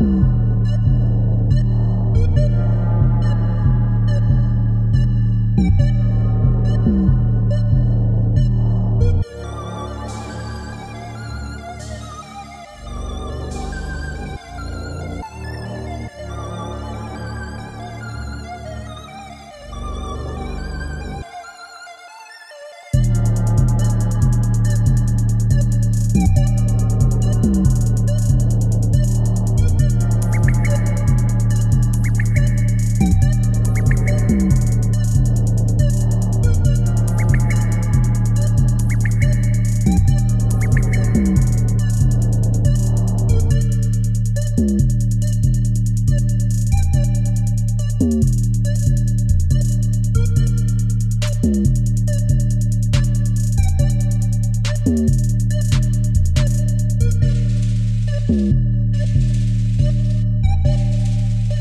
thank you.